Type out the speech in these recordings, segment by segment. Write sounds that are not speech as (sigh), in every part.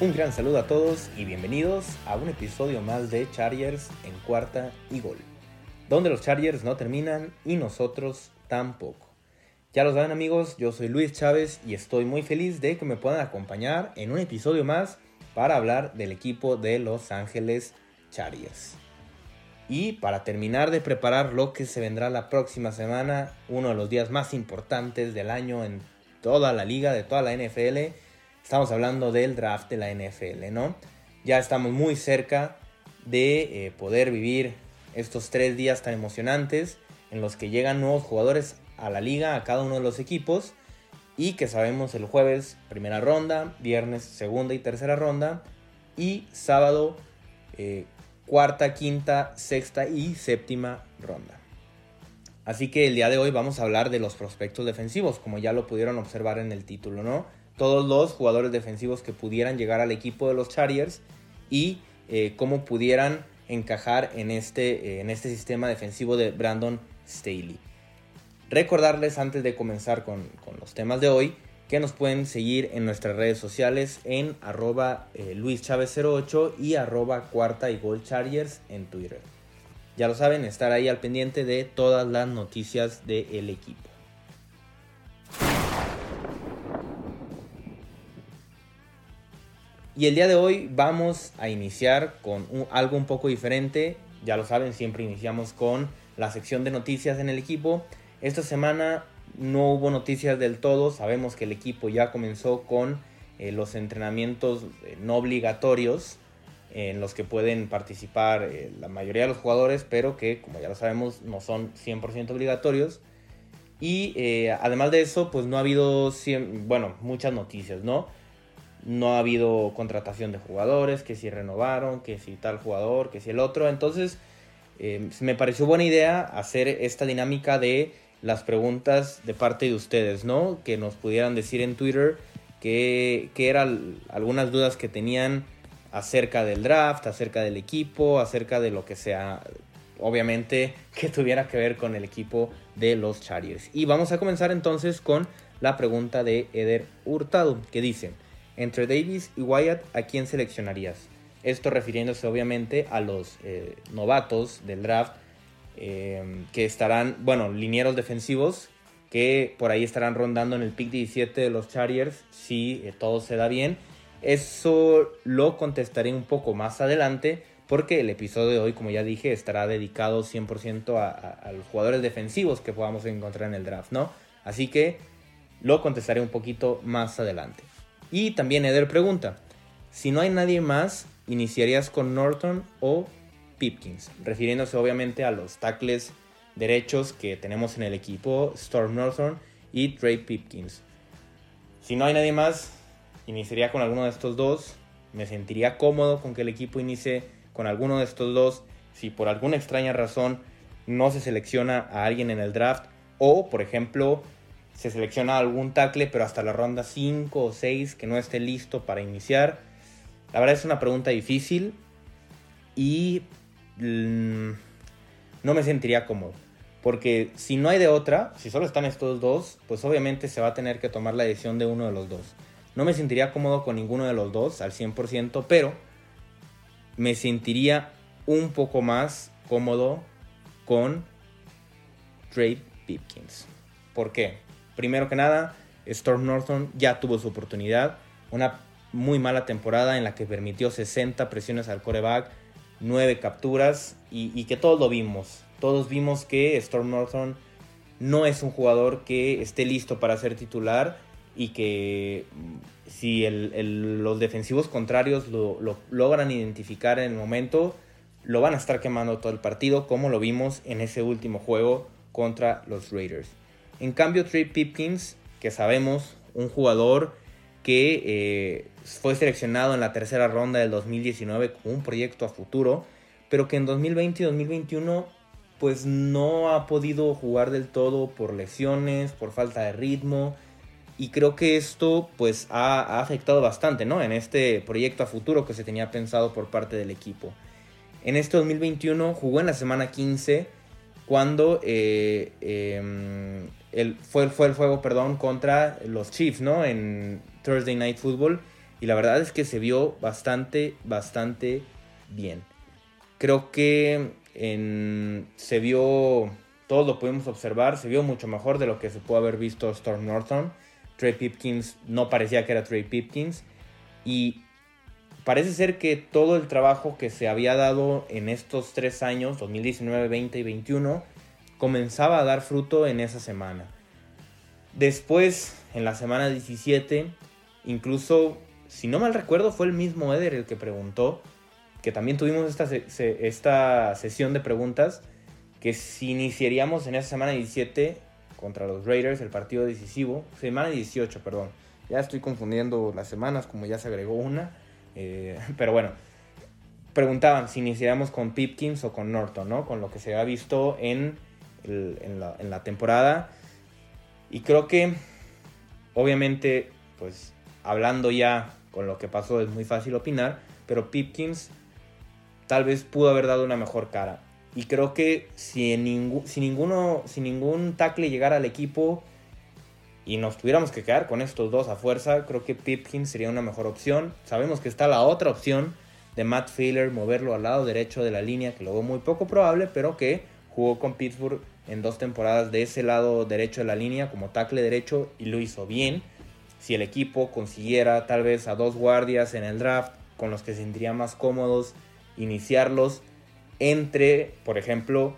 Un gran saludo a todos y bienvenidos a un episodio más de Chargers en cuarta y gol, donde los Chargers no terminan y nosotros tampoco. Ya lo saben amigos, yo soy Luis Chávez y estoy muy feliz de que me puedan acompañar en un episodio más para hablar del equipo de Los Ángeles Chargers. Y para terminar de preparar lo que se vendrá la próxima semana, uno de los días más importantes del año en toda la liga, de toda la NFL, estamos hablando del draft de la NFL, ¿no? Ya estamos muy cerca de eh, poder vivir estos tres días tan emocionantes en los que llegan nuevos jugadores a la liga, a cada uno de los equipos, y que sabemos el jueves primera ronda, viernes segunda y tercera ronda, y sábado eh, cuarta, quinta, sexta y séptima ronda. Así que el día de hoy vamos a hablar de los prospectos defensivos, como ya lo pudieron observar en el título, ¿no? Todos los jugadores defensivos que pudieran llegar al equipo de los Chargers y eh, cómo pudieran encajar en este, eh, en este sistema defensivo de Brandon Staley. Recordarles antes de comenzar con, con los temas de hoy que nos pueden seguir en nuestras redes sociales en arroba eh, luischavez08 y arroba cuarta y gol chargers en Twitter. Ya lo saben, estar ahí al pendiente de todas las noticias del equipo. Y el día de hoy vamos a iniciar con algo un poco diferente. Ya lo saben, siempre iniciamos con la sección de noticias en el equipo. Esta semana no hubo noticias del todo. Sabemos que el equipo ya comenzó con eh, los entrenamientos eh, no obligatorios en los que pueden participar eh, la mayoría de los jugadores, pero que como ya lo sabemos no son 100% obligatorios. Y además de eso, pues no ha habido, bueno, muchas noticias, ¿no? No ha habido contratación de jugadores, que si renovaron, que si tal jugador, que si el otro. Entonces, me pareció buena idea hacer esta dinámica de las preguntas de parte de ustedes, ¿no? Que nos pudieran decir en Twitter qué, eran algunas dudas que tenían acerca del draft, acerca del equipo, acerca de lo que sea, obviamente, (laughs) que tuviera que ver con el equipo de los Chargers. Y vamos a comenzar entonces con la pregunta de Eder Hurtado, que dice, entre Davis y Wyatt, ¿a quién seleccionarías? Esto refiriéndose obviamente a los eh, novatos del draft Em, que estarán, bueno, linieros defensivos que por ahí estarán rondando en el pick 17 de los Chargers si eh, todo se da bien. Eso lo contestaré un poco más adelante porque el episodio de hoy, como ya dije, estará dedicado 100% a, a, los jugadores defensivos que podamos encontrar en el draft, ¿no? Así que lo contestaré un poquito más adelante. Y también Eder pregunta, si no hay nadie más, ¿iniciarías con Norton o Pipkins, refiriéndose obviamente a los tackles derechos que tenemos en el equipo, Storm Norton y Trey Pipkins. Si no hay nadie más, iniciaría con alguno de estos dos. Me sentiría cómodo con que el equipo inicie con alguno de estos dos. Si por alguna extraña razón no se selecciona a alguien en el draft o, por ejemplo, se selecciona algún tackle pero hasta la ronda 5 o 6 que no esté listo para iniciar. La verdad es una pregunta difícil y Mm, no me sentiría cómodo. Porque si no hay de otra, si solo están estos dos, pues obviamente se va a tener que tomar la decisión de uno de los dos. No me sentiría cómodo con ninguno de los dos al 100%, pero me sentiría un poco más cómodo con Trade Pipkins. ¿Por qué? Primero que nada, Storm Norton ya tuvo su oportunidad. Una muy mala temporada en la que permitió 60 presiones al coreback, nueve capturas y, que todos lo vimos. Todos vimos que Storm Norton no es un jugador que esté listo para ser titular y que mm, si los defensivos contrarios lo, logran identificar en el momento, lo van a estar quemando todo el partido, como lo vimos en ese último juego contra los Raiders. En cambio, Trey Pipkins, que sabemos, un jugador que eh, fue seleccionado en la tercera ronda del 2019 como un proyecto a futuro, pero que en 2020 y 2021 pues no ha podido jugar del todo por lesiones, por falta de ritmo. Y creo que esto pues ha, afectado bastante, ¿no? En este proyecto a futuro que se tenía pensado por parte del equipo. En este 2021 jugó en la semana 15 cuando eh, em, fue, fue el juego perdón, contra los Chiefs, ¿no? En Thursday Night Football. y la verdad es que se vio bastante, bastante bien. Creo que se vio, todos lo pudimos observar, se vio mucho mejor de lo que se pudo haber visto Storm Norton. Trey Pipkins no parecía que era Trey Pipkins y parece ser que todo el trabajo que se había dado en estos tres años, 2019, 20 y 21, comenzaba a dar fruto en esa semana. Después, en la semana 17, incluso, si no mal recuerdo, fue el mismo Eder el que preguntó, que también tuvimos esta, esta sesión de preguntas, que si iniciaríamos en esa semana 17 contra los Raiders, el partido decisivo, semana 18, perdón, ya estoy confundiendo las semanas, como ya se agregó una, eh, pero bueno, preguntaban si iniciaríamos con Pipkins o con Norton, ¿no? Con lo que se ha visto en, en, la, temporada. Y creo que, obviamente, pues hablando ya con lo que pasó es muy fácil opinar, pero Pipkins tal vez pudo haber dado una mejor cara. Y creo que si, en si, ninguno, si ningún tackle llegara al equipo y nos tuviéramos que quedar con estos dos a fuerza, creo que Pipkins sería una mejor opción. Sabemos que está la otra opción de Matt Failer, moverlo al lado derecho de la línea, que lo veo muy poco probable, pero que jugó con Pittsburgh en dos temporadas de ese lado derecho de la línea como tackle derecho y lo hizo bien. Si el equipo consiguiera tal vez a dos guardias en el draft con los que se sentirían más cómodos, iniciarlos entre, por ejemplo,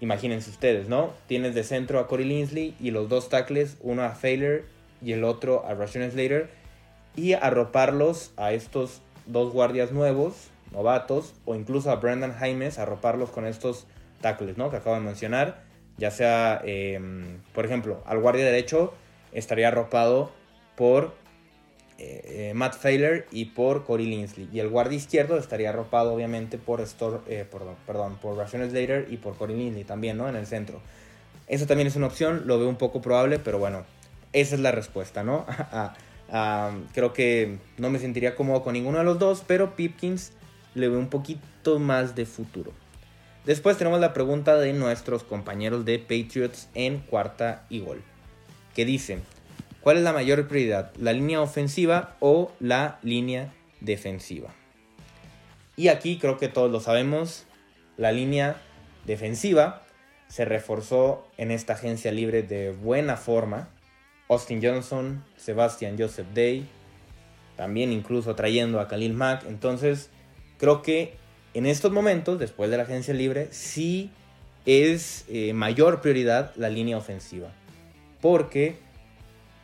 imagínense ustedes, ¿no? Tienes de centro a Corey Linsley y los dos tackles, uno a Failer y el otro a Rashawn Slater, y arroparlos a estos dos guardias nuevos, novatos, o incluso a Brandon Jaimes, arroparlos con estos tackles, ¿no? Que acabo de mencionar, ya sea, em, por ejemplo, al guardia derecho estaría arropado por eh, eh, Matt Failer y por Corey Linsley. Y el guardia izquierdo estaría arropado obviamente por, Stor, eh, por, perdón, por Rashawn Slater y por Corey Linsley también, ¿no? En el centro. Eso también es una opción, lo veo un poco probable, pero bueno, esa es la respuesta, ¿no? (laughs) creo que no me sentiría cómodo con ninguno de los dos, pero Pipkins le veo un poquito más de futuro. Después tenemos la pregunta de nuestros compañeros de Patriots en cuarta y gol, que dice, ¿Cuál es la mayor prioridad? ¿La línea ofensiva o la línea defensiva? Y aquí creo que todos lo sabemos, la línea defensiva se reforzó en esta agencia libre de buena forma. Austin Johnson, Sebastian Joseph Day, también incluso trayendo a Khalil Mack. Entonces, creo que en estos momentos, después de la agencia libre, sí es eh, mayor prioridad la línea ofensiva. Porque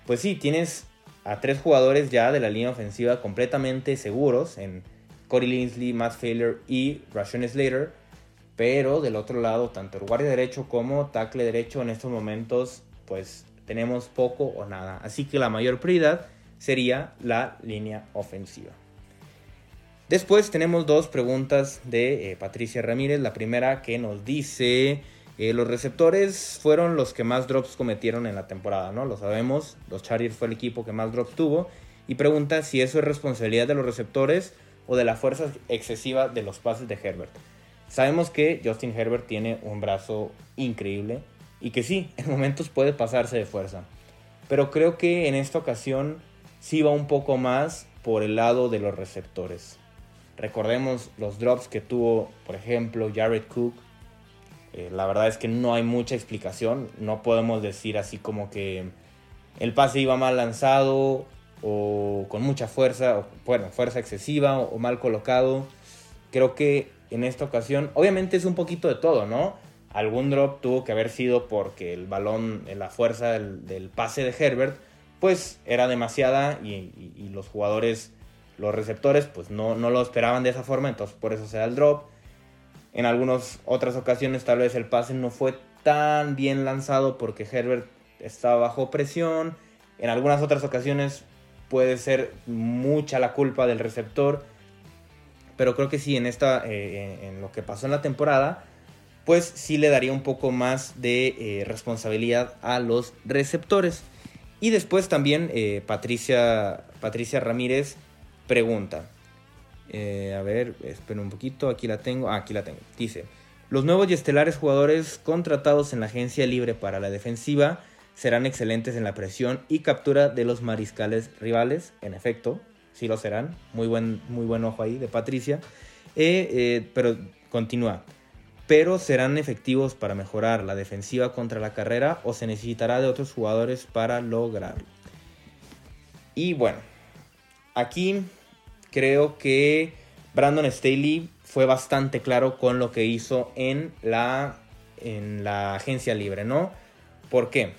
pues sí, tienes a tres jugadores ya de la línea ofensiva completamente seguros en Corey Linsley, Matt Failer y Rashawn Slater. Pero del otro lado, tanto el guardia derecho como tackle derecho en estos momentos, pues tenemos poco o nada. Así que la mayor prioridad sería la línea ofensiva. Después tenemos dos preguntas de eh, Patricia Ramírez. La primera que nos dice eh, los receptores fueron los que más drops cometieron en la temporada, ¿no? Lo sabemos, los Chargers fue el equipo que más drops tuvo. Y pregunta si eso es responsabilidad de los receptores o de la fuerza excesiva de los pases de Herbert. Sabemos que Justin Herbert tiene un brazo increíble y que sí, en momentos puede pasarse de fuerza. Pero creo que en esta ocasión sí va un poco más por el lado de los receptores. Recordemos los drops que tuvo, por ejemplo, Jared Cook eh, la verdad es que no hay mucha explicación. No podemos decir así como que el pase iba mal lanzado o con mucha fuerza, o, bueno, fuerza excesiva o, mal colocado. Creo que en esta ocasión, obviamente es un poquito de todo, ¿no? Algún drop tuvo que haber sido porque el balón, la fuerza del, pase de Herbert, pues era demasiada y, los jugadores, los receptores, pues no, no lo esperaban de esa forma, entonces por eso se da el drop. En algunas otras ocasiones tal vez el pase no fue tan bien lanzado porque Herbert estaba bajo presión. En algunas otras ocasiones puede ser mucha la culpa del receptor. Pero creo que sí, en, esta, eh, en lo que pasó en la temporada, pues sí le daría un poco más de eh, responsabilidad a los receptores. Y después también eh, Patricia, Patricia Ramírez pregunta, eh, a ver, espero un poquito. Aquí la tengo. Ah, aquí la tengo. Dice: Los nuevos y estelares jugadores contratados en la agencia libre para la defensiva serán excelentes en la presión y captura de los mariscales rivales. En efecto, sí lo serán. Muy buen, muy buen ojo ahí de Patricia. Eh, eh, pero continúa. Pero serán efectivos para mejorar la defensiva contra la carrera o se necesitará de otros jugadores para lograrlo. Y bueno, aquí creo que Brandon Staley fue bastante claro con lo que hizo en la, en la agencia libre, ¿no? ¿Por qué?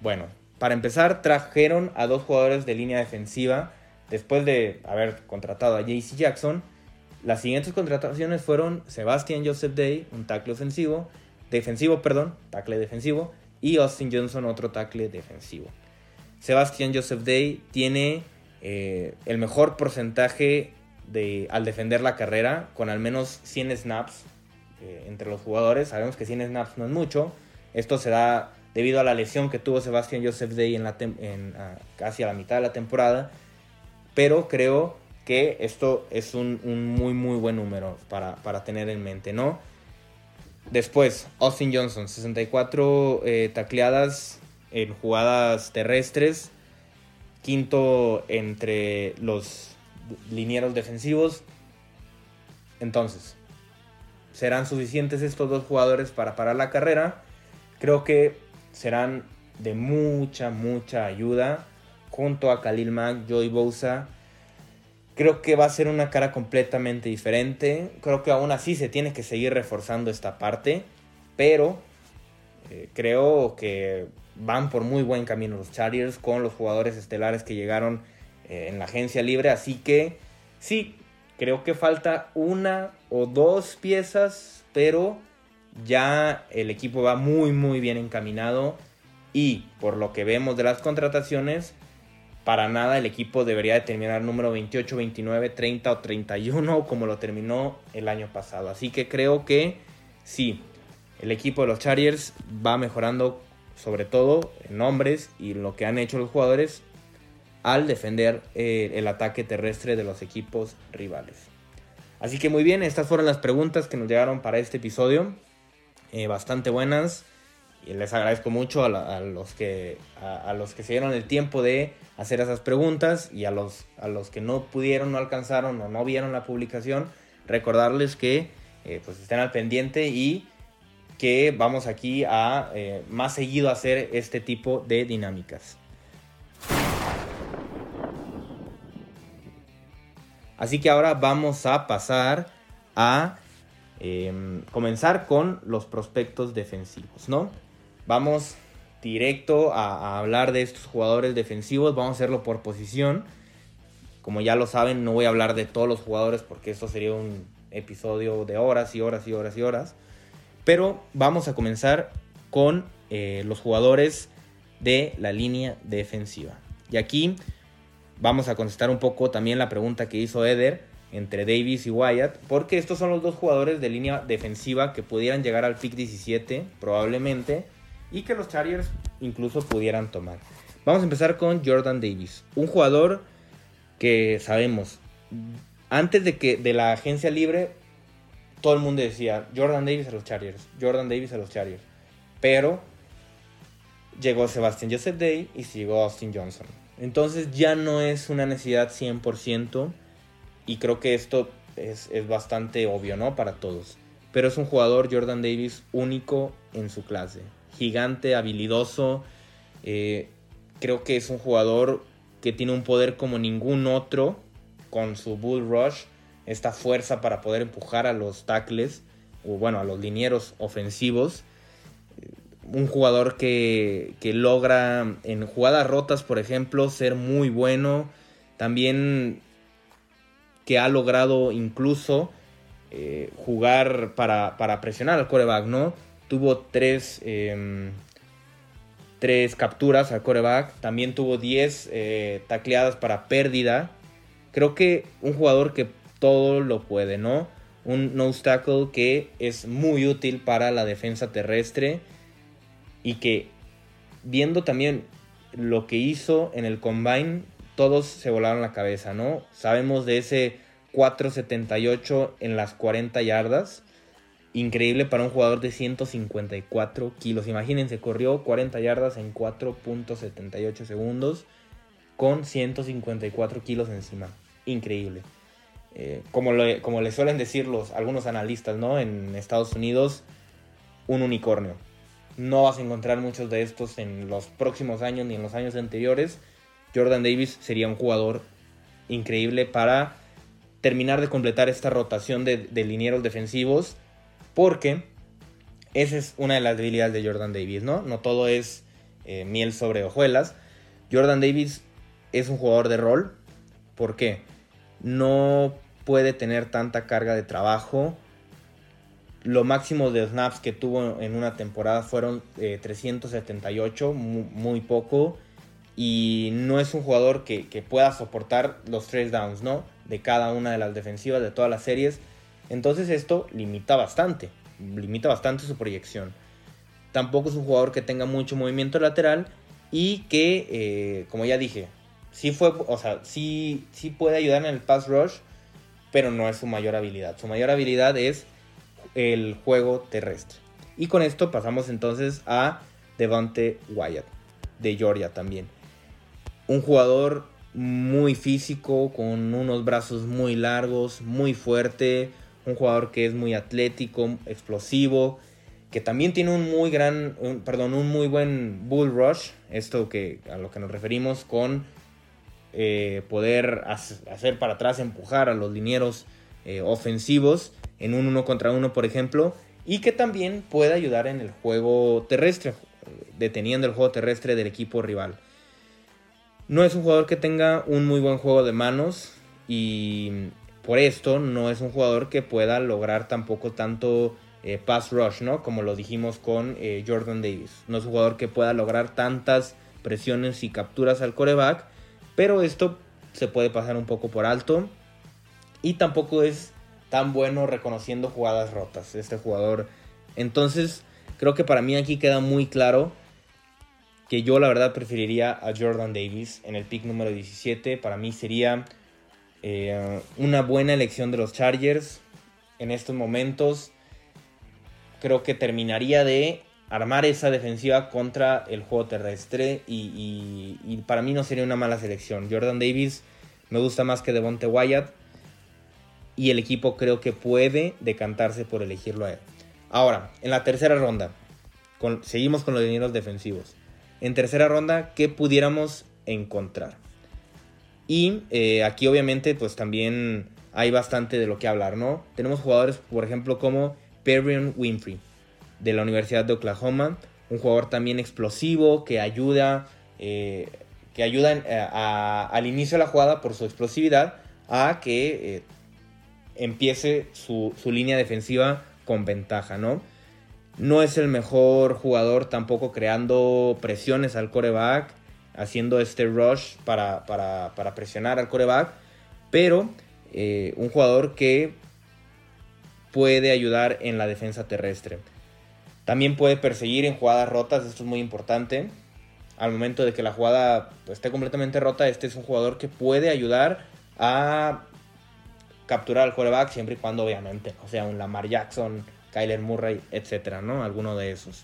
Bueno, para empezar, trajeron a dos jugadores de línea defensiva después de haber contratado a JC Jackson. Las siguientes contrataciones fueron Sebastian Joseph Day, un tackle ofensivo, defensivo, perdón, tackle defensivo, y Austin Johnson, otro tackle defensivo. Sebastian Joseph Day tiene eh, el mejor porcentaje de, al defender la carrera, con al menos 100 snaps eh, entre los jugadores. Sabemos que 100 snaps no es mucho. Esto se da debido a la lesión que tuvo Sebastian Joseph Day en en, casi a la mitad de la temporada. Pero creo que esto es un, muy muy buen número para, tener en mente, ¿no? Después, Austin Johnson, 64 eh, tacleadas en jugadas terrestres, quinto entre los linieros defensivos. Entonces, ¿serán suficientes estos dos jugadores para parar la carrera? Creo que serán de mucha, mucha ayuda junto a Khalil Mack, Joey Bosa. Creo que va a ser una cara completamente diferente. Creo que aún así se tiene que seguir reforzando esta parte. Pero eh, creo que van por muy buen camino los Chargers con los jugadores estelares que llegaron eh, en la agencia libre. Así que sí, creo que falta una o dos piezas, pero ya el equipo va muy muy bien encaminado y por lo que vemos de las contrataciones, para nada el equipo debería de terminar número 28, 29, 30 o 31 (laughs) como lo terminó el año pasado. Así que creo que sí, el equipo de los Chargers va mejorando sobre todo en nombres y lo que han hecho los jugadores al defender eh, el ataque terrestre de los equipos rivales. Así que muy bien, estas fueron las preguntas que nos llegaron para este episodio. Eh, bastante buenas. Y les agradezco mucho a, los que, a, los que se dieron el tiempo de hacer esas preguntas y a los, a los que no pudieron, no alcanzaron o no vieron la publicación, recordarles que eh, pues estén al pendiente y que vamos aquí a eh, más seguido hacer este tipo de dinámicas. Así que ahora vamos a pasar a Em, comenzar con los prospectos defensivos, ¿no? Vamos directo a, hablar de estos jugadores defensivos, vamos a hacerlo por posición. Como ya lo saben, no voy a hablar de todos los jugadores porque esto sería un episodio de horas y horas y horas y horas. Pero vamos a comenzar con eh, los jugadores de la línea defensiva. Y aquí vamos a contestar un poco también la pregunta que hizo Eder entre Davis y Wyatt, porque estos son los dos jugadores de línea defensiva que pudieran llegar al pick 17 probablemente y que los Chargers incluso pudieran tomar. Vamos a empezar con Jordan Davis, un jugador que sabemos antes de que de la agencia libre todo el mundo decía Jordan Davis a los Chargers, Jordan Davis a los Chargers, pero llegó Sebastian Joseph Day y llegó Austin Johnson. Entonces ya no es una necesidad 100% y creo que esto es, bastante obvio, ¿no? Para todos. Pero es un jugador, Jordan Davis, único en su clase. Gigante, habilidoso. Eh, creo que es un jugador que tiene un poder como ningún otro con su bull rush. Esta fuerza para poder empujar a los tackles, o bueno, a los linieros ofensivos. Un jugador que, que logra en jugadas rotas, por ejemplo, ser muy bueno. También que ha logrado incluso eh, jugar para, presionar al coreback, ¿no? Tuvo tres, em, tres capturas al coreback, también tuvo 10 eh, tacleadas para pérdida. Creo que un jugador que todo lo puede, ¿no? Un nose tackle que es muy útil para la defensa terrestre y que viendo también lo que hizo en el combine todos se volaron la cabeza, ¿no? Sabemos de ese 4.78 en las 40 yardas. Increíble para un jugador de 154 kilos. Imagínense, corrió 40 yardas en 4.78 segundos. con 154 kilos encima. Increíble. Eh, como, le, como le suelen decir los, algunos analistas, ¿no? En Estados Unidos, un unicornio. No vas a encontrar muchos de estos en los próximos años ni en los años anteriores. Jordan Davis sería un jugador increíble para terminar de completar esta rotación de, de linieros defensivos. Porque esa es una de las debilidades de Jordan Davis, ¿no? No todo es eh, miel sobre hojuelas. Jordan Davis es un jugador de rol. ¿Por qué? No puede tener tanta carga de trabajo. Lo máximo de snaps que tuvo en una temporada fueron 378, eh, muy, poco. Y no es un jugador que, pueda soportar los tres downs, ¿no? De cada una de las defensivas de todas las series. Entonces esto limita bastante limita bastante su proyección. Tampoco es un jugador que tenga mucho movimiento lateral y que, eh, como ya dije, sí fue, o sea, sí, sí puede ayudar en el pass rush, pero no es su mayor habilidad. Su mayor habilidad es el juego terrestre. Y con esto pasamos entonces a Devante Wyatt, de Georgia también. Un jugador muy físico, con unos brazos muy largos, muy fuerte, un jugador que es muy atlético, explosivo, que también tiene un muy gran, perdón, un muy buen bull rush, esto que a lo que nos referimos con eh, poder hacer para atrás, empujar a los linieros eh, ofensivos en un uno contra uno, por ejemplo, y que también puede ayudar en el juego terrestre, deteniendo el juego terrestre del equipo rival. No es un jugador que tenga un muy buen juego de manos y por esto no es un jugador que pueda lograr tampoco tanto eh, pass rush, ¿no? Como lo dijimos con eh, Jordan Davis. No es un jugador que pueda lograr tantas presiones y capturas al coreback, pero esto se puede pasar un poco por alto. Y tampoco es tan bueno reconociendo jugadas rotas este jugador. Entonces, creo que para mí aquí queda muy claro que yo la verdad preferiría a Jordan Davis en el pick número 17. Para mí sería eh, una buena elección de los Chargers en estos momentos. Creo que terminaría de armar esa defensiva contra el juego terrestre y, para mí no sería una mala selección. Jordan Davis me gusta más que Devonte Wyatt y el equipo creo que puede decantarse por elegirlo a él. Ahora, en la tercera ronda, seguimos con los dineros defensivos. En tercera ronda, ¿qué pudiéramos encontrar? Y eh, aquí obviamente pues también hay bastante de lo que hablar, ¿no? Tenemos jugadores, por ejemplo, como Perrion Winfrey, de la Universidad de Oklahoma, un jugador también explosivo que ayuda, eh, que eh, al inicio de la jugada por su explosividad a que empiece su, su, línea defensiva con ventaja, ¿no? No es el mejor jugador tampoco creando presiones al coreback, haciendo este rush para, presionar al coreback, pero eh, un jugador que puede ayudar en la defensa terrestre. También puede perseguir en jugadas rotas, esto es muy importante. Al momento de que la jugada esté completamente rota, este es un jugador que puede ayudar a capturar al coreback siempre y cuando obviamente o sea un Lamar Jackson, Kyler Murray, etcétera, ¿no? Alguno de esos.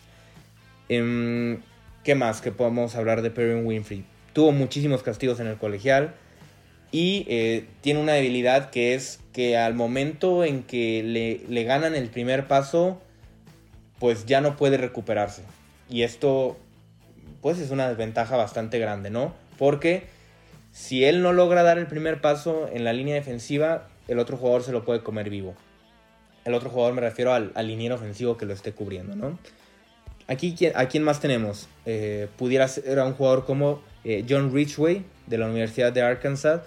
Em, ¿Qué más que podemos hablar de Perry Winfrey? Tuvo muchísimos castigos en el colegial y eh, tiene una debilidad que es que al momento en que le, le ganan el primer paso, pues ya no puede recuperarse. Y esto, pues es una desventaja bastante grande, ¿no? Porque si él no logra dar el primer paso en la línea defensiva, el otro jugador se lo puede comer vivo. El otro jugador me refiero al, al liniero ofensivo que lo esté cubriendo, ¿no? Aquí, ¿a quién más tenemos? Eh, pudiera ser un jugador como eh, John Ridgway de la Universidad de Arkansas.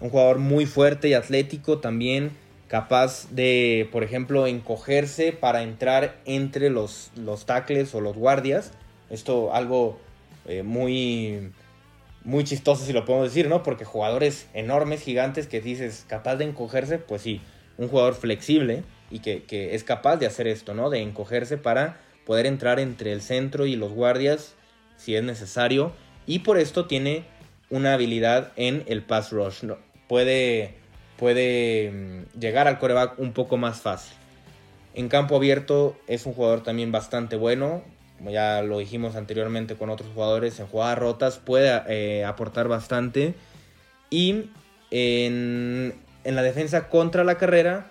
Un jugador muy fuerte y atlético también, capaz de, por ejemplo, encogerse para entrar entre los, los tackles o los guardias. Esto algo eh, muy, muy chistoso si lo podemos decir, ¿no? Porque jugadores enormes, gigantes, que dices capaz de encogerse, pues sí, un jugador flexible y que, que es capaz de hacer esto, ¿no? De encogerse para poder entrar entre el centro y los guardias si es necesario. Y por esto tiene una habilidad en el pass rush. Puede, puede mm, llegar al coreback un poco más fácil. En campo abierto es un jugador también bastante bueno. como ya lo dijimos anteriormente con otros jugadores, en jugadas rotas puede eh, aportar bastante. Y en, en la defensa contra la carrera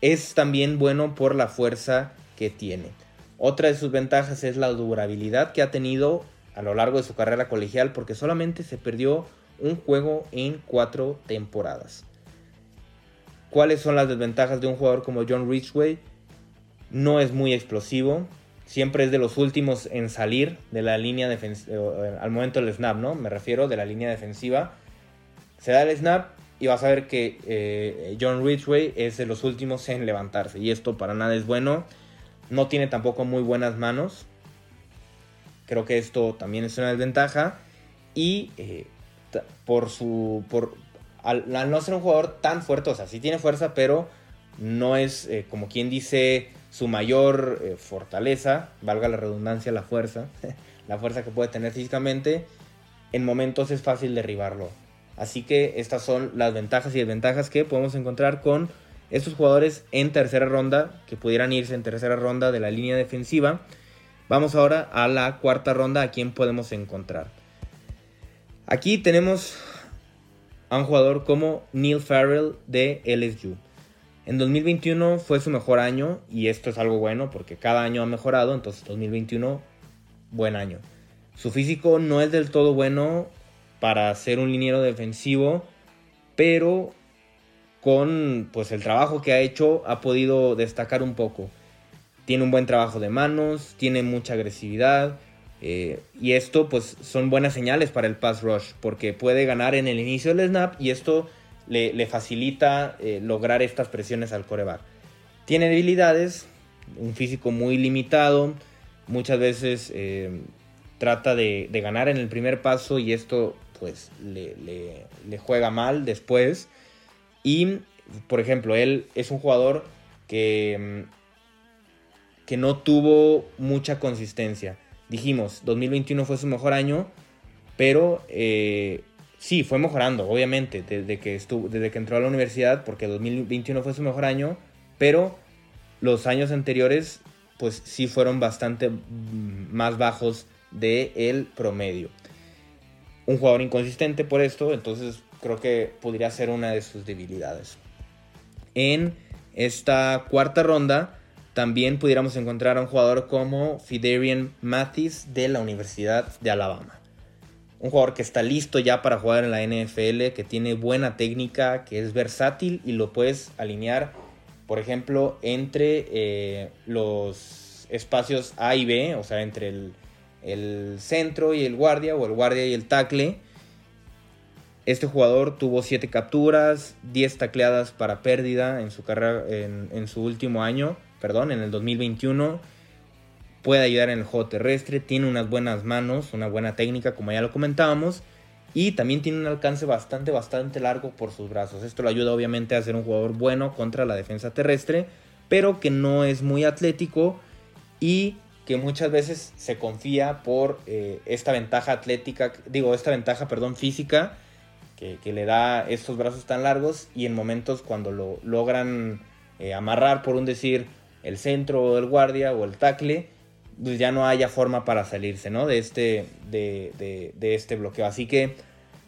es también bueno por la fuerza que tiene. Otra de sus ventajas es la durabilidad que ha tenido a lo largo de su carrera colegial porque solamente se perdió un juego en cuatro temporadas. ¿Cuáles son las desventajas de un jugador como John Ridgway? No es muy explosivo, siempre es de los últimos en salir de la línea defensiva, eh, al momento del snap, ¿no? Me refiero de la línea defensiva. Se da el snap y vas a ver que eh, John Ridgway es de los últimos en levantarse y esto para nada es bueno. No tiene tampoco muy buenas manos. Creo que esto también es una desventaja. Y eh, por su. Por, al, no ser un jugador tan fuerte, o sea, sí tiene fuerza, pero no es eh, como quien dice su mayor eh, fortaleza, valga la redundancia, la fuerza, (laughs) la fuerza que puede tener físicamente, en momentos es fácil derribarlo. Así que estas son las ventajas y desventajas que podemos encontrar con estos jugadores en tercera ronda, que pudieran irse en tercera ronda de la línea defensiva. Vamos ahora a la cuarta ronda, a quién podemos encontrar. Aquí tenemos a un jugador como Neil Farrell de LSU. En 2021 fue su mejor año y esto es algo bueno porque cada año ha mejorado, entonces 2021 buen año. Su físico no es del todo bueno para ser un liniero defensivo, pero con pues el trabajo que ha hecho ha podido destacar un poco. Tiene un buen trabajo de manos, tiene mucha agresividad, eh, y esto pues son buenas señales para el pass rush porque puede ganar en el inicio del snap y esto le, facilita eh, lograr estas presiones al coreback. Tiene debilidades, un físico muy limitado, muchas veces eh, trata de, ganar en el primer paso y esto pues le, le juega mal después. Y por ejemplo, él es un jugador que, mm, que no tuvo mucha consistencia dijimos, 2021 fue su mejor año, pero eh, sí, fue mejorando, obviamente, desde que, estuvo, desde que entró a la universidad, porque 2021 fue su mejor año, pero los años anteriores, pues sí fueron bastante mm, más bajos del el promedio. Un jugador inconsistente por esto, entonces creo que podría ser una de sus debilidades. En esta cuarta ronda, también pudiéramos encontrar a un jugador como Fiderian Mathis de la Universidad de Alabama. Un jugador que está listo ya para jugar en la NFL, que tiene buena técnica, que es versátil y lo puedes alinear, por ejemplo, entre eh, los espacios A y B, o sea, entre el, centro y el guardia o el guardia y el tackle. Este jugador tuvo 7 capturas, 10 tacleadas para pérdida en su carrera en su último año perdón, en el 2021. Puede ayudar en el juego terrestre, tiene unas buenas manos, una buena técnica, como ya lo comentábamos. Y también tiene un alcance bastante, bastante largo por sus brazos. Esto lo ayuda obviamente a ser un jugador bueno contra la defensa terrestre, pero que no es muy atlético y que muchas veces se confía por eh, esta ventaja atlética, digo, esta ventaja, perdón, física, que, le da estos brazos tan largos y en momentos cuando lo logran eh, amarrar, por un decir, el centro o el guardia o el tackle, pues ya no haya forma para salirse ¿no? de, este, de, este bloqueo. Así que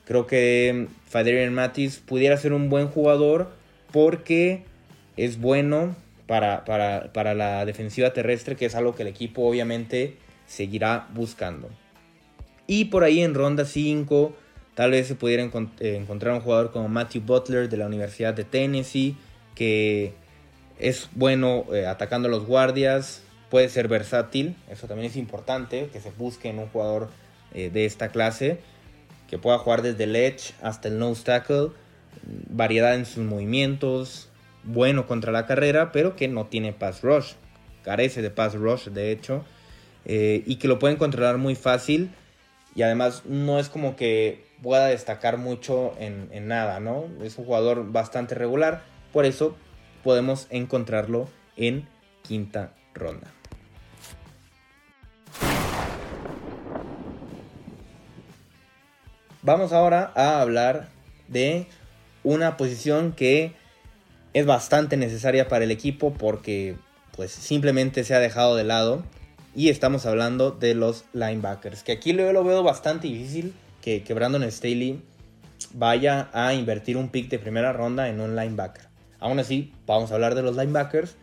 creo que Faderian Matis pudiera ser un buen jugador porque es bueno para, para, la defensiva terrestre, que es algo que el equipo obviamente seguirá buscando. Y por ahí en ronda 5, tal vez se pudiera eh, encontrar un jugador como Matthew Butler de la Universidad de Tennessee, que es bueno eh, atacando a los guardias, puede ser versátil, eso también es importante, que se busque en un jugador eh, de esta clase, que pueda jugar desde el edge hasta el nose tackle, variedad en sus movimientos, bueno contra la carrera, pero que no tiene pass rush, carece de pass rush de hecho, eh, y que lo pueden controlar muy fácil, y además no es como que pueda destacar mucho en, en nada, ¿no? Es un jugador bastante regular, por eso podemos encontrarlo en quinta ronda. Vamos ahora a hablar de una posición que es bastante necesaria para el equipo porque pues simplemente se ha dejado de lado Y estamos hablando de los linebackers. Que aquí lo, veo bastante difícil que, que Brandon Staley vaya a invertir un pick de primera ronda en un linebacker. Aún así, vamos a hablar de los linebackers.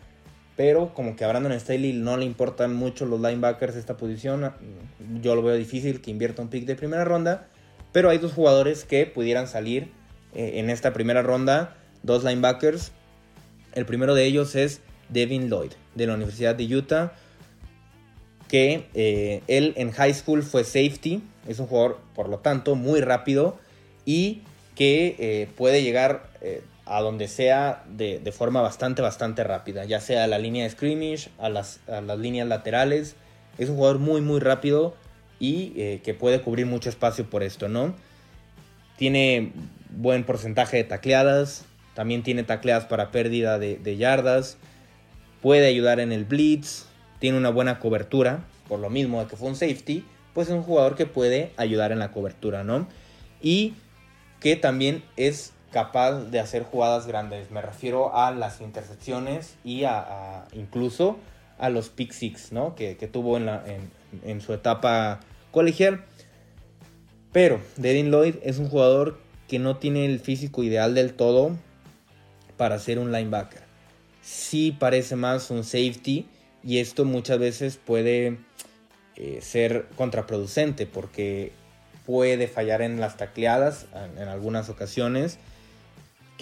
Pero como que a Brandon Staley no le importan mucho los linebackers esta posición. Yo lo veo difícil que invierta un pick de primera ronda. Pero hay dos jugadores que pudieran salir eh, en esta primera ronda. Dos linebackers. El primero de ellos es Devin Lloyd de la Universidad de Utah. Que eh, él en high school fue safety. Es un jugador, por lo tanto, muy rápido. Y que eh, puede llegar a donde sea de, forma bastante, bastante rápida, ya sea a la línea de scrimmage, a las, las líneas laterales. Es un jugador muy, muy rápido y eh, que puede cubrir mucho espacio por esto, ¿no? Tiene buen porcentaje de tacleadas, también tiene tacleadas para pérdida de, de yardas, puede ayudar en el blitz, tiene una buena cobertura, por lo mismo de que fue un safety, pues es un jugador que puede ayudar en la cobertura, ¿no? Y que también es capaz de hacer jugadas grandes. Me refiero a las intercepciones y a, incluso a los pick six, ¿no? Que, tuvo en, la, en, su etapa colegial. Pero Devin Lloyd es un jugador que no tiene el físico ideal del todo para ser un linebacker. Sí parece más un safety y esto muchas veces puede eh, ser contraproducente porque puede fallar en las tacleadas en algunas ocasiones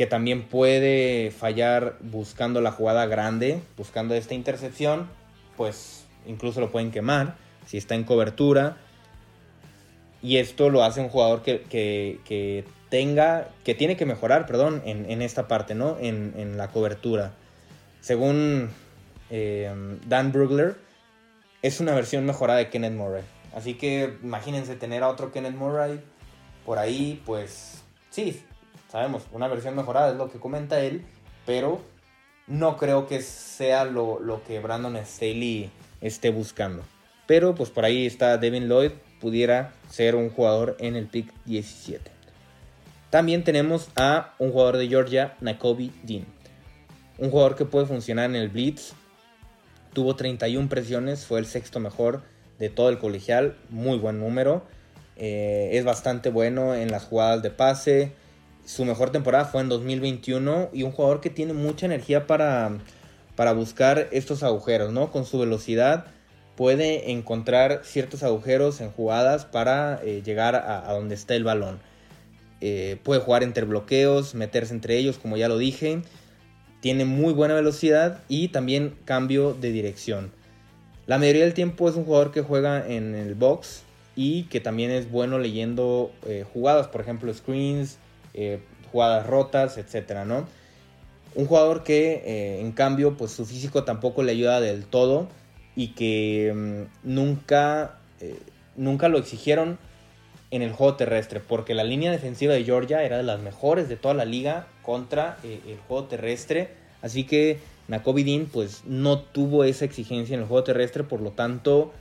que también puede fallar buscando la jugada grande, buscando esta intercepción, pues incluso lo pueden quemar si está en cobertura. Y esto lo hace un jugador que, tenga, que tiene que mejorar, perdón, en, esta parte, ¿no? En, la cobertura. Según eh, Dan Brugler, es una versión mejorada de Kenneth Murray. Así que imagínense tener a otro Kenneth Murray por ahí, pues sí, sabemos, una versión mejorada es lo que comenta él, pero no creo que sea lo, que Brandon Staley esté buscando. Pero pues por ahí está Devin Lloyd, pudiera ser un jugador en el pick 17. También tenemos a un jugador de Georgia, Nakobe Dean. Un jugador que puede funcionar en el blitz. Tuvo 31 presiones, fue el sexto mejor de todo el colegial, muy buen número. Eh, es bastante bueno en las jugadas de pase, su mejor temporada fue en 2021 y un jugador que tiene mucha energía para, para buscar estos agujeros, ¿no? Con su velocidad puede encontrar ciertos agujeros en jugadas para eh, llegar a, donde está el balón. Eh, puede jugar entre bloqueos, meterse entre ellos, como ya lo dije. Tiene muy buena velocidad y también cambio de dirección. La mayoría del tiempo es un jugador que juega en el box y que también es bueno leyendo eh, jugadas, por ejemplo, screens, eh, jugadas rotas, etcétera, ¿no? Un jugador que, eh, en cambio, pues su físico tampoco le ayuda del todo y que mm, nunca, eh, nunca lo exigieron en el juego terrestre, porque la línea defensiva de Georgia era de las mejores de toda la liga contra el juego terrestre, así que Nakobe Dean pues no tuvo esa exigencia en el juego terrestre, por lo tanto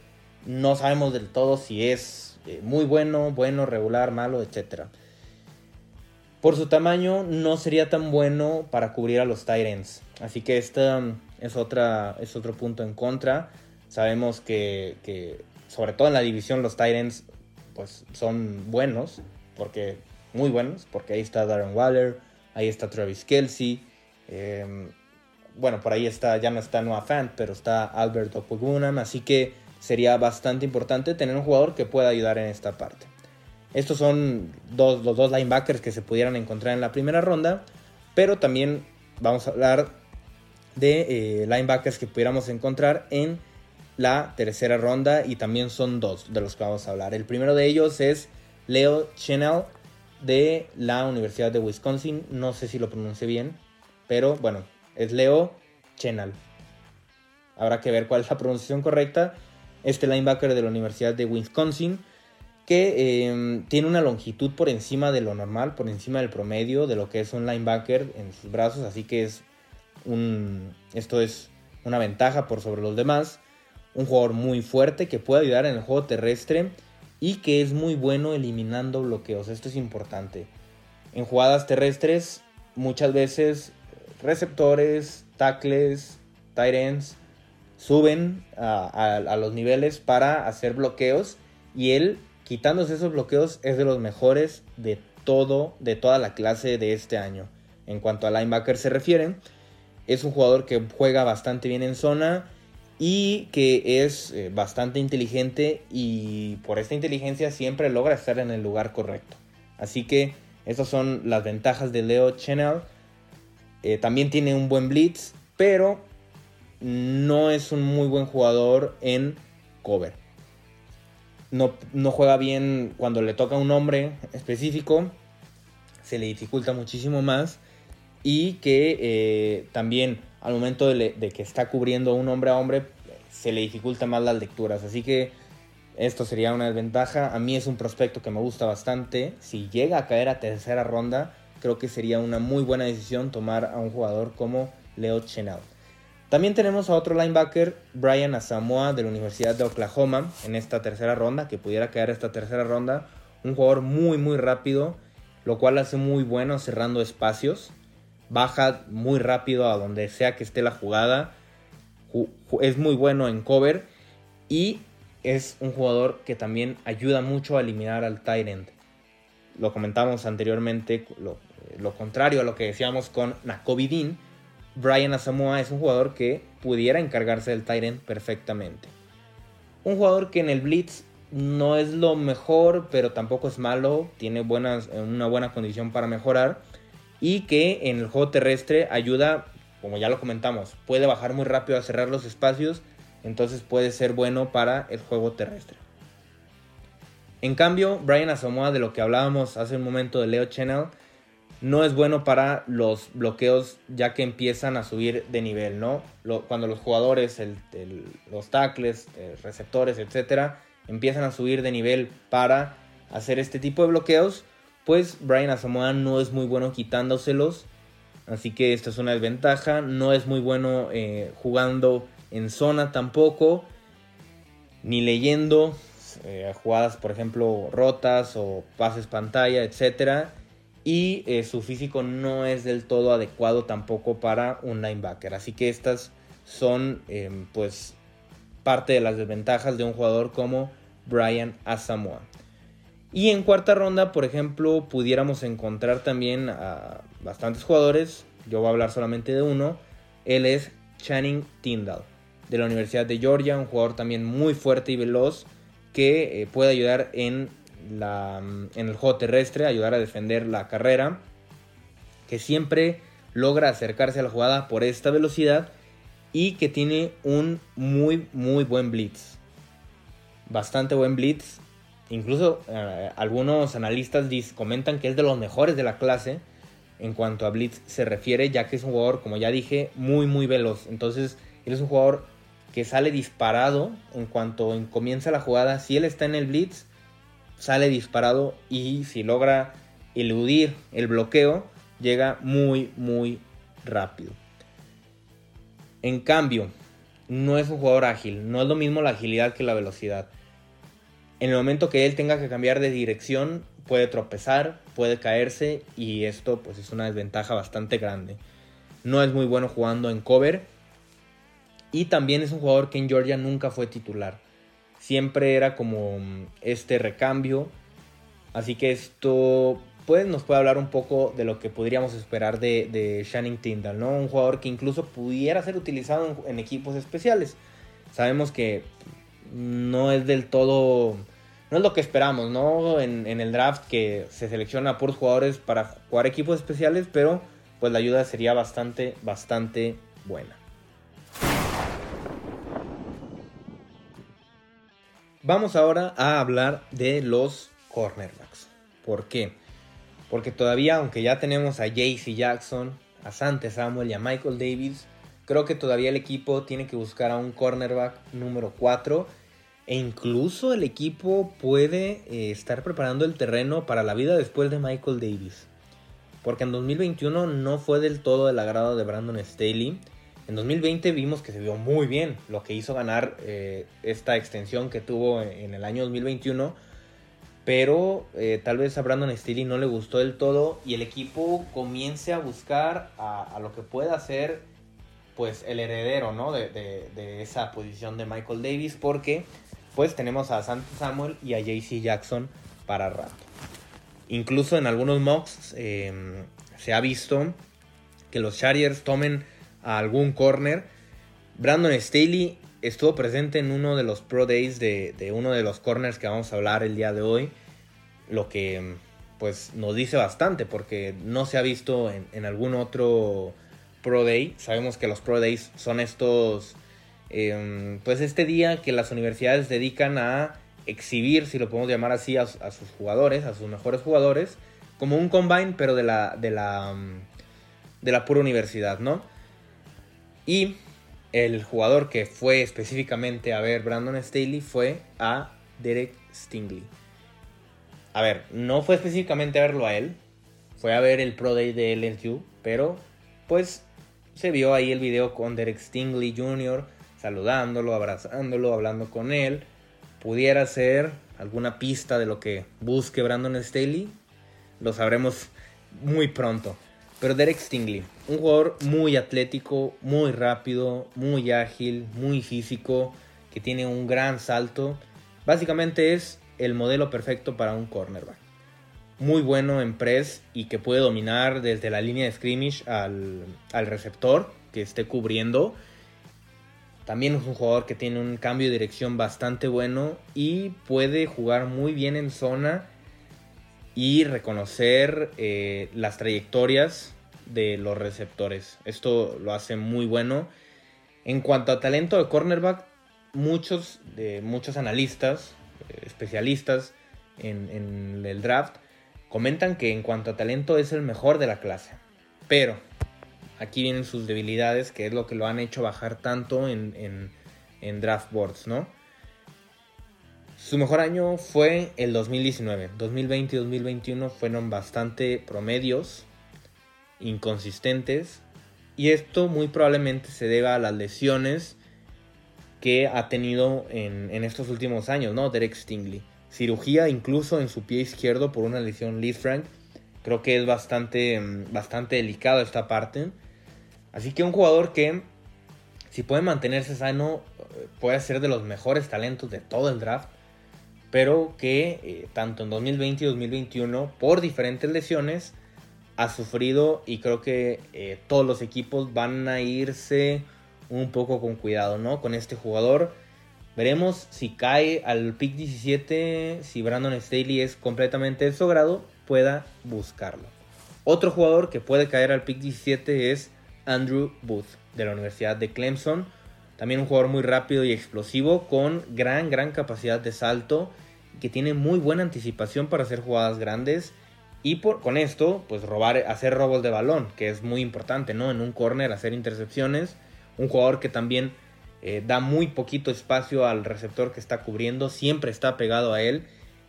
no sabemos del todo si es muy bueno, bueno, regular, malo, etcétera. Por su tamaño no sería tan bueno para cubrir a los Tyrants. Así que este es, otra, es otro punto en contra. Sabemos que, sobre todo en la división los Tyrants pues son buenos, porque muy buenos, porque ahí está Darren Waller, ahí está Travis Kelsey. Em, bueno, por ahí está, ya no está Noah Fant, pero está Albert Opogunam. Así que sería bastante importante tener un jugador que pueda ayudar en esta parte. Estos son los dos linebackers que se pudieran encontrar en la primera ronda. Pero también vamos a hablar de eh, linebackers que pudiéramos encontrar en la tercera ronda. Y también son dos de los que vamos a hablar. El primero de ellos es Leo Chenell de la Universidad de Wisconsin. No sé si lo pronuncié bien. Pero bueno, es Leo Chenell. Habrá que ver cuál es la pronunciación correcta. Este linebacker de la Universidad de Wisconsin que em, tiene una longitud por encima de lo normal, por encima del promedio de lo que es un linebacker en sus brazos, así que es un, esto es una ventaja por sobre los demás. Un jugador muy fuerte que puede ayudar en el juego terrestre y que es muy bueno eliminando bloqueos. Esto es importante. En jugadas terrestres, muchas veces receptores, tackles, tight ends suben a, los niveles para hacer bloqueos y él quitándose esos bloqueos es de los mejores de todo, de toda la clase de este año. En cuanto a linebacker se refiere, es un jugador que juega bastante bien en zona y que es eh, bastante inteligente y por esta inteligencia siempre logra estar en el lugar correcto. Así que estas son las ventajas de Leo Chenel. Eh, también tiene un buen blitz, pero no es un muy buen jugador en cover. No, no, juega bien cuando le toca un hombre específico. Se le dificulta muchísimo más. Y que eh, también al momento de, que está cubriendo un hombre a hombre, se le dificulta más las lecturas. Así que esto sería una desventaja. A mí es un prospecto que me gusta bastante. Si llega a caer a tercera ronda, creo que sería una muy buena decisión tomar a un jugador como Leo Chenal. También tenemos a otro linebacker, Brian Asamoah de la Universidad de Oklahoma, en esta tercera ronda, que pudiera caer esta tercera ronda. Un jugador muy, muy rápido, lo cual hace muy bueno cerrando espacios. Baja muy rápido a donde sea que esté la jugada. Es muy bueno en cover. Y es un jugador que también ayuda mucho a eliminar al end. Lo comentamos anteriormente, lo, lo contrario a lo que decíamos con Nakovidin Brian Asamoah es un jugador que pudiera encargarse del Tyrant perfectamente. Un jugador que en el Blitz no es lo mejor, pero tampoco es malo, tiene buenas, una buena condición para mejorar y que en el juego terrestre ayuda, como ya lo comentamos, puede bajar muy rápido a cerrar los espacios, entonces puede ser bueno para el juego terrestre. En cambio, Brian Asamoah, de lo que hablábamos hace un momento de Leo Channel, no es bueno para los bloqueos ya que empiezan a subir de nivel, ¿no? cuando los jugadores, los tackles, eh, receptores, etcétera, empiezan a subir de nivel para hacer este tipo de bloqueos, pues Brian Asamoah no es muy bueno quitándoselos. Así que esta es una desventaja. No es muy bueno eh, jugando en zona tampoco. Ni leyendo eh, jugadas, por ejemplo, rotas o pases pantalla, etcétera y eh, su físico no es del todo adecuado tampoco para un linebacker. Así que estas son em, pues parte de las desventajas de un jugador como Brian Asamoah. Y en cuarta ronda, por ejemplo, pudiéramos encontrar también a bastantes jugadores. Yo voy a hablar solamente de uno. Él es Channing Tyndall, de la Universidad de Georgia, un jugador también muy fuerte y veloz que eh, puede ayudar en en el juego terrestre, ayudar a defender la carrera, que siempre logra acercarse a la jugada por esta velocidad y que tiene un muy muy buen blitz. Bastante buen blitz. Incluso eh, algunos analistas comentan que es de los mejores de la clase en cuanto a blitz se refiere, ya que es un jugador, como ya dije, muy muy veloz. Entonces, él es un jugador que sale disparado en cuanto comienza la jugada. Si él está en el blitz, sale disparado y si logra eludir el bloqueo, llega muy, muy rápido. En cambio, no es un jugador ágil, no es lo mismo la agilidad que la velocidad. En el momento que él tenga que cambiar de dirección, puede tropezar, puede caerse y esto pues es una desventaja bastante grande. No es muy bueno jugando en cover y también es un jugador que en Georgia nunca fue titular siempre era como mm, este recambio. Así que esto pues, nos puede hablar un poco de lo que podríamos esperar de, de Shannon Tyndall, ¿no? Un jugador que incluso pudiera ser utilizado en, equipos especiales. Sabemos que no es del todo, no es lo que esperamos, ¿no? En, en el draft que se selecciona puros jugadores para jugar equipos especiales, pero pues la ayuda sería bastante, bastante buena. Vamos ahora a hablar de los cornerbacks. ¿Por qué? Porque todavía, aunque ya tenemos a JC Jackson, a Sante Samuel y a Michael Davis, creo que todavía el equipo tiene que buscar a un cornerback número 4 e incluso el equipo puede eh, estar preparando el terreno para la vida después de Michael Davis. Porque en 2021 no fue del todo del agrado de Brandon Staley en 2020 vimos que se vio muy bien, lo que hizo ganar eh, esta extensión que tuvo en el año 2021. Pero eh, tal vez a Brandon Staley no le gustó del todo y el equipo comience a buscar a, lo que pueda hacer pues el heredero, ¿no? De, esa posición de Michael Davis porque pues tenemos a Santos Samuel y a JC Jackson para rato. Incluso en algunos mocks em, se ha visto que los Chargers tomen a algún corner. Brandon Staley estuvo presente en uno de los Pro Days de, de, uno de los corners que vamos a hablar el día de hoy. Lo que pues nos dice bastante porque no se ha visto en, en algún otro Pro Day. Sabemos que los Pro Days son estos, em, pues este día que las universidades dedican a exhibir, si lo podemos llamar así, a, sus jugadores, a sus mejores jugadores, como un combine, pero de la, de la, mm, de la pura universidad, ¿no? Y el jugador que fue específicamente a ver Brandon Staley fue a Derek Stingley. A ver, no fue específicamente a verlo a él, fue a ver el Pro Day de LSU, pero pues se vio ahí el video con Derek Stingley Jr. saludándolo, abrazándolo, hablando con él. Pudiera ser alguna pista de lo que busque Brandon Staley, lo sabremos muy pronto. Pero Derek Stingley, un jugador muy atlético, muy rápido, muy ágil, muy físico, que tiene un gran salto. Básicamente es el modelo perfecto para un cornerback. Muy bueno en press y que puede dominar desde la línea de scrimmage al, al receptor que esté cubriendo. También es un jugador que tiene un cambio de dirección bastante bueno y puede jugar muy bien en zona y reconocer eh, las trayectorias de los receptores. Esto lo hace muy bueno. En cuanto a talento de cornerback, muchos, de, muchos analistas, eh, especialistas en, el draft, comentan que en cuanto a talento es el mejor de la clase. Pero aquí vienen sus debilidades, que es lo que lo han hecho bajar tanto en, en draft boards, ¿no? Su mejor año fue el 2019. 2020 y 2021 fueron bastante promedios, inconsistentes. Y esto muy probablemente se deba a las lesiones que ha tenido en, estos últimos años, ¿no? Derek Stingley. Cirugía incluso en su pie izquierdo por una lesión Lee Frank. Creo que es bastante, bastante delicado esta parte. Así que un jugador que, si puede mantenerse sano, puede ser de los mejores talentos de todo el draft pero que eh, tanto en 2020 y 2021 por diferentes lesiones ha sufrido y creo que eh, todos los equipos van a irse un poco con cuidado, ¿no? Con este jugador. Veremos si cae al pick 17, si Brandon Staley es completamente de su grado, pueda buscarlo. Otro jugador que puede caer al pick 17 es Andrew Booth de la Universidad de Clemson también un jugador muy rápido y explosivo con gran, gran capacidad de salto, que tiene muy buena anticipación para hacer jugadas grandes y por, con esto, pues robar, hacer robos de balón, que es muy importante, ¿no? En un corner, hacer intercepciones. Un jugador que también eh, da muy poquito espacio al receptor que está cubriendo, siempre está pegado a él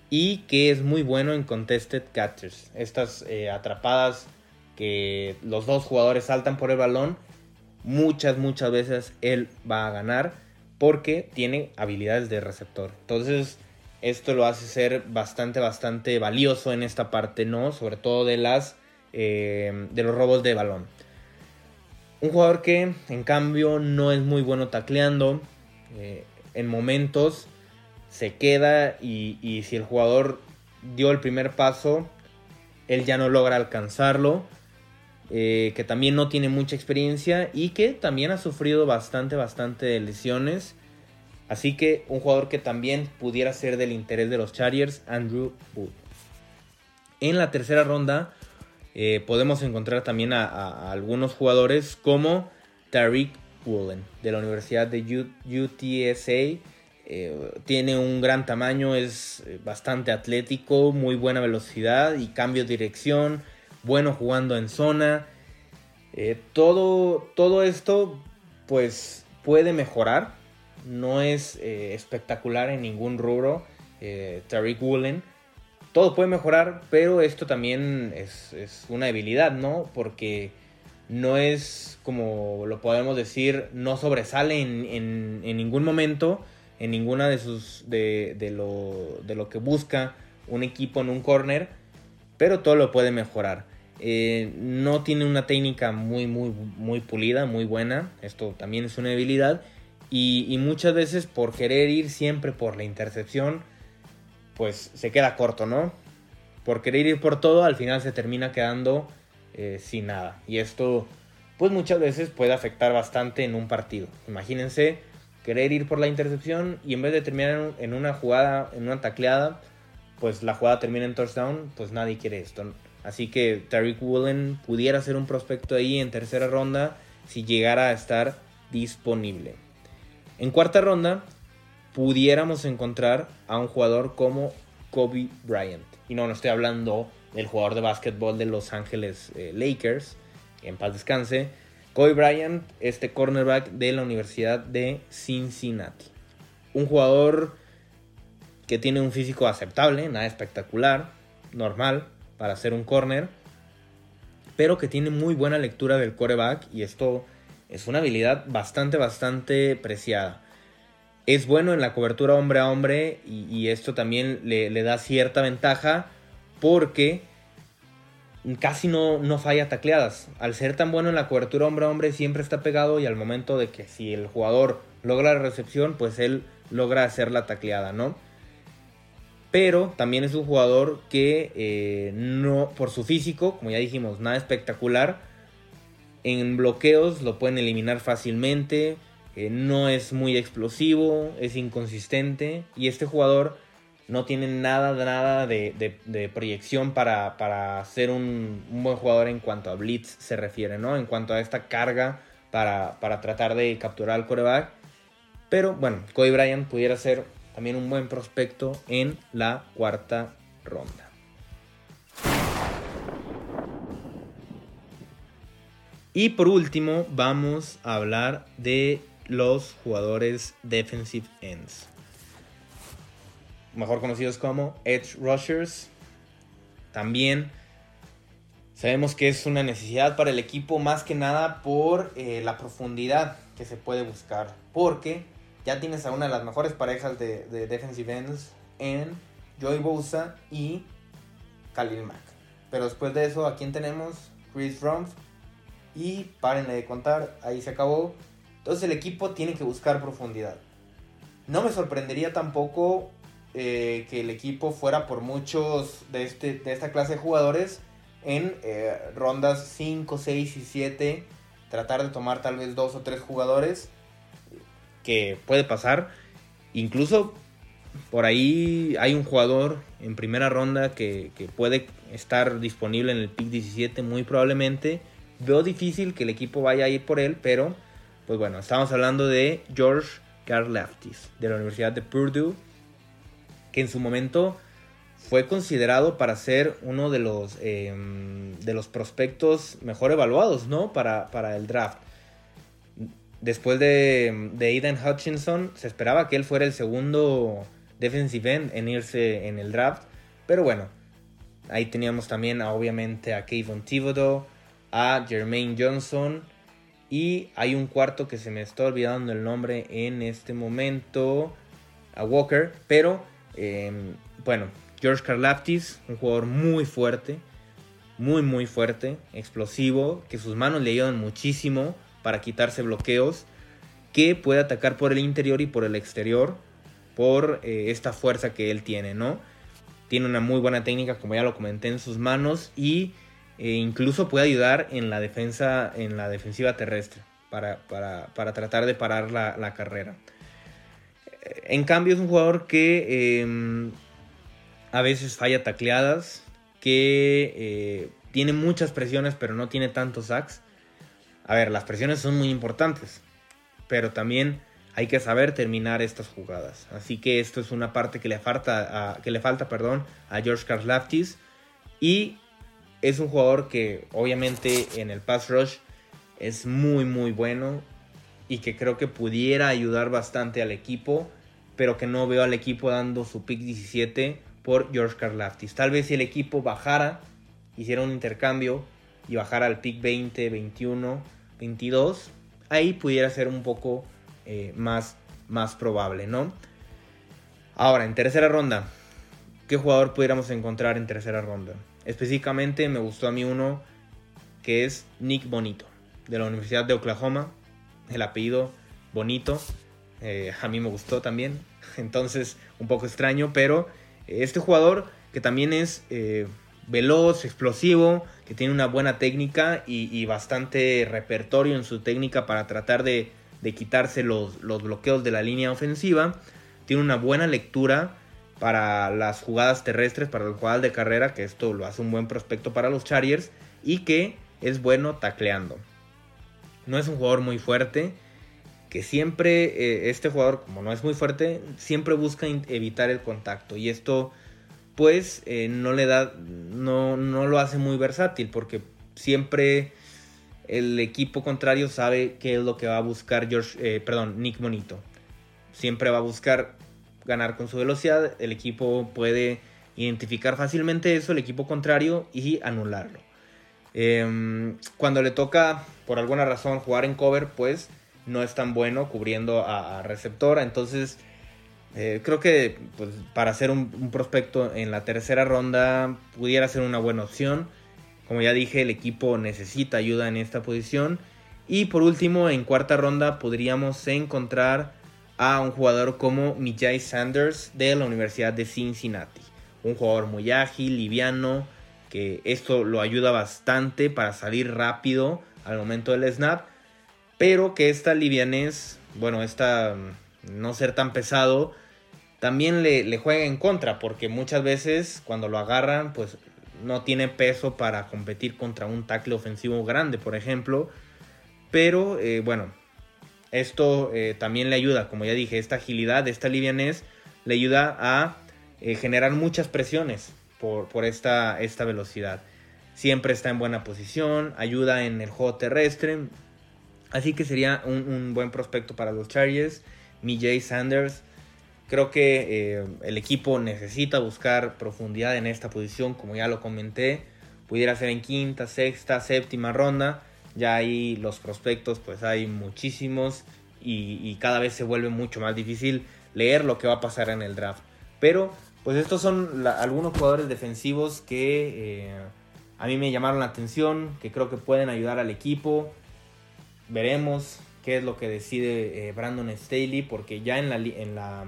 y que es muy bueno en contested catchers. Estas eh, atrapadas que los dos jugadores saltan por el balón muchas, muchas veces él va a ganar porque tiene habilidades de receptor. Entonces, esto lo hace ser bastante, bastante valioso en esta parte, ¿no? Sobre todo de las eh, de los robos de balón. Un jugador que, en cambio, no es muy bueno tacleando. Eh, en momentos se queda y, y si el jugador dio el primer paso, él ya no logra alcanzarlo eh, que también no tiene mucha experiencia y que también ha sufrido bastante, bastante lesiones. Así que un jugador que también pudiera ser del interés de los Chargers, Andrew Wood. En la tercera ronda eh, podemos encontrar también a, algunos jugadores como Tariq Woolen de la Universidad de UTSA. Eh, tiene un gran tamaño, es bastante atlético, muy buena velocidad y cambio de dirección bueno jugando en zona. Eh, todo, todo esto pues puede mejorar. No es eh, espectacular en ningún rubro. Eh, Tariq Woolen. Todo puede mejorar, pero esto también es, una debilidad, ¿no? Porque no es, como lo podemos decir, no sobresale en, ningún momento, en ninguna de sus, de, de, lo, de lo que busca un equipo en un corner, pero todo lo puede mejorar. Eh, no tiene una técnica muy, muy, muy pulida, muy buena. Esto también es una debilidad. Y, muchas veces por querer ir siempre por la intercepción, pues se queda corto, ¿no? Por querer ir por todo, al final se termina quedando eh, sin nada. Y esto, pues muchas veces puede afectar bastante en un partido. Imagínense querer ir por la intercepción y en vez de terminar en una jugada, en una tacleada, pues la jugada termina en touchdown, pues nadie quiere esto. Así que Tariq Woolen pudiera ser un prospecto ahí en tercera ronda si llegara a estar disponible. En cuarta ronda pudiéramos encontrar a un jugador como Kobe Bryant. Y no, no estoy hablando del jugador de básquetbol de Los Ángeles eh, Lakers, en paz descanse. Kobe Bryant, este cornerback de la Universidad de Cincinnati. Un jugador que tiene un físico aceptable, nada espectacular, normal, para hacer un corner, pero que tiene muy buena lectura del coreback y esto es una habilidad bastante, bastante preciada. Es bueno en la cobertura hombre a hombre y, esto también le, da cierta ventaja porque casi no, no falla tacleadas. Al ser tan bueno en la cobertura hombre a hombre siempre está pegado y al momento de que si el jugador logra la recepción, pues él logra hacer la tacleada, ¿no? Pero también es un jugador que eh, no, por su físico, como ya dijimos, nada espectacular. En bloqueos lo pueden eliminar fácilmente. Eh, no es muy explosivo, es inconsistente. Y este jugador no tiene nada, nada de, proyección para, ser un, buen jugador en cuanto a blitz se refiere, ¿no? En cuanto a esta carga para, para tratar de capturar al coreback. Pero bueno, Cody Bryant pudiera ser también un buen prospecto en la cuarta ronda. Y por último vamos a hablar de los jugadores defensive ends. Mejor conocidos como edge rushers. También sabemos que es una necesidad para el equipo más que nada por eh, la profundidad que se puede buscar. Porque ya tienes a una de las mejores parejas de, defensive ends en Joey Bosa y Khalil Mack. Pero después de eso, ¿a quién tenemos? Chris Rumpf. Y párenle de contar, ahí se acabó. Entonces el equipo tiene que buscar profundidad. No me sorprendería tampoco eh, que el equipo fuera por muchos de, este, de esta clase de jugadores en eh, rondas 5, 6 y 7. Tratar de tomar tal vez dos o tres jugadores que puede pasar. Incluso por ahí hay un jugador en primera ronda que, puede estar disponible en el pick 17 muy probablemente. Veo difícil que el equipo vaya a ir por él, pero pues bueno, estamos hablando de George Karlaftis de la Universidad de Purdue, que en su momento fue considerado para ser uno de los, em, de los prospectos mejor evaluados, ¿no? Para, para el draft. Después de, de Aiden Hutchinson, se esperaba que él fuera el segundo defensive end en irse en el draft. Pero bueno, ahí teníamos también obviamente a Kayvon Thibodeau, a Jermaine Johnson. Y hay un cuarto que se me está olvidando el nombre en este momento. A Walker. Pero em, bueno, George Karlaftis, un jugador muy fuerte. Muy, muy fuerte. Explosivo. Que sus manos le ayudan muchísimo para quitarse bloqueos, que puede atacar por el interior y por el exterior por eh, esta fuerza que él tiene, ¿no? Tiene una muy buena técnica, como ya lo comenté, en sus manos y eh, incluso puede ayudar en la defensa, en la defensiva terrestre para, tratar de parar la, carrera. En cambio es un jugador que em, a veces falla tacleadas, que eh, tiene muchas presiones pero no tiene tantos sacks a ver, las presiones son muy importantes, pero también hay que saber terminar estas jugadas. Así que esto es una parte que le falta a, que le falta, perdón, a George Karlaftis y es un jugador que obviamente en el pass rush es muy muy bueno y que creo que pudiera ayudar bastante al equipo, pero que no veo al equipo dando su pick 17 por George Karlaftis. Tal vez si el equipo bajara, hiciera un intercambio y bajar al pick 20, 21, 22, ahí pudiera ser un poco eh, más, más probable, ¿no? Ahora, en tercera ronda, ¿qué jugador pudiéramos encontrar en tercera ronda? Específicamente me gustó a mí uno que es Nick Bonito, de la Universidad de Oklahoma. El apellido Bonito, eh, a mí me gustó también. (laughs) Entonces, un poco extraño, pero este jugador que también es eh, veloz, explosivo, que tiene una buena técnica y, bastante repertorio en su técnica para tratar de, quitarse los, bloqueos de la línea ofensiva. Tiene una buena lectura para las jugadas terrestres, para las jugadas de carrera, que esto lo hace un buen prospecto para los Chargers y que es bueno tacleando. No es un jugador muy fuerte, que siempre eh, este jugador, como no es muy fuerte, siempre busca evitar el contacto y esto pues eh, no le da, no, no lo hace muy versátil porque siempre el equipo contrario sabe qué es lo que va a buscar George, eh, perdón, Nick Monito. Siempre va a buscar ganar con su velocidad. El equipo puede identificar fácilmente eso, el equipo contrario, y anularlo. Em, cuando le toca, por alguna razón, jugar en cover, pues no es tan bueno cubriendo a, a receptora. Entonces eh, creo que pues, para hacer un, prospecto en la tercera ronda pudiera ser una buena opción. Como ya dije, el equipo necesita ayuda en esta posición. Y por último, en cuarta ronda podríamos encontrar a un jugador como Mijay Sanders de la Universidad de Cincinnati. Un jugador muy ágil, liviano, que esto lo ayuda bastante para salir rápido al momento del snap. Pero que esta livianez, bueno, esta no ser tan pesado, también le, juega en contra, porque muchas veces cuando lo agarran, pues no tiene peso para competir contra un tackle ofensivo grande, por ejemplo. Pero eh, bueno, esto eh, también le ayuda, como ya dije, esta agilidad, esta livianez, le ayuda a eh, generar muchas presiones por, por esta, esta velocidad. Siempre está en buena posición, ayuda en el juego terrestre. Así que sería un, un buen prospecto para los Chargers. Mijay Sanders Creo que eh, el equipo necesita buscar profundidad en esta posición, como ya lo comenté. Pudiera ser en quinta, sexta, séptima ronda. Ya ahí los prospectos, pues hay muchísimos y, cada vez se vuelve mucho más difícil leer lo que va a pasar en el draft. Pero, pues estos son algunos jugadores defensivos que eh, a mí me llamaron la atención, que creo que pueden ayudar al equipo. Veremos qué es lo que decide eh, Brandon Staley, porque ya en la, en la,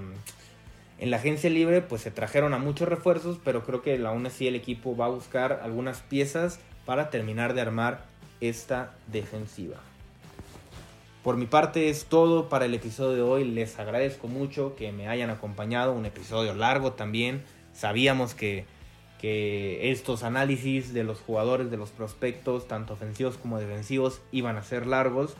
en la agencia libre pues se trajeron a muchos refuerzos, pero creo que aún así el equipo va a buscar algunas piezas para terminar de armar esta defensiva. Por mi parte es todo para el episodio de hoy. Les agradezco mucho que me hayan acompañado. Un episodio largo también. Sabíamos que, que estos análisis de los jugadores, de los prospectos, tanto ofensivos como defensivos, iban a ser largos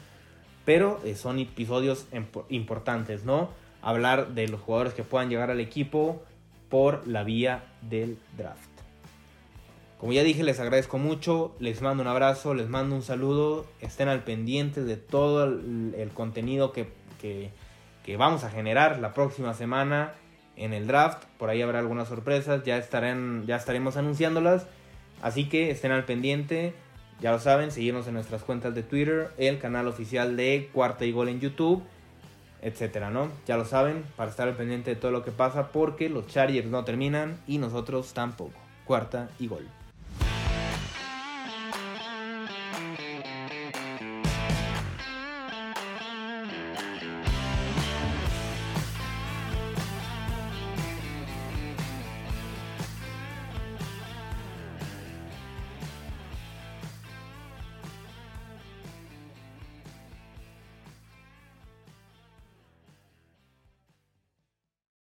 pero eh, son episodios importantes, ¿no? Hablar de los jugadores que puedan llegar al equipo por la vía del draft. Como ya dije, les agradezco mucho, les mando un abrazo, les mando un saludo, estén al pendiente de todo el, contenido que, que, vamos a generar la próxima semana en el draft, por ahí habrá algunas sorpresas, ya, estarán, ya estaremos anunciándolas, así que estén al pendiente, ya lo saben, seguirnos en nuestras cuentas de Twitter, el canal oficial de Cuarta y Gol en YouTube, etcétera, ¿no? Ya lo saben, para estar al pendiente de todo lo que pasa, porque los Chargers no terminan y nosotros tampoco. Cuarta y Gol.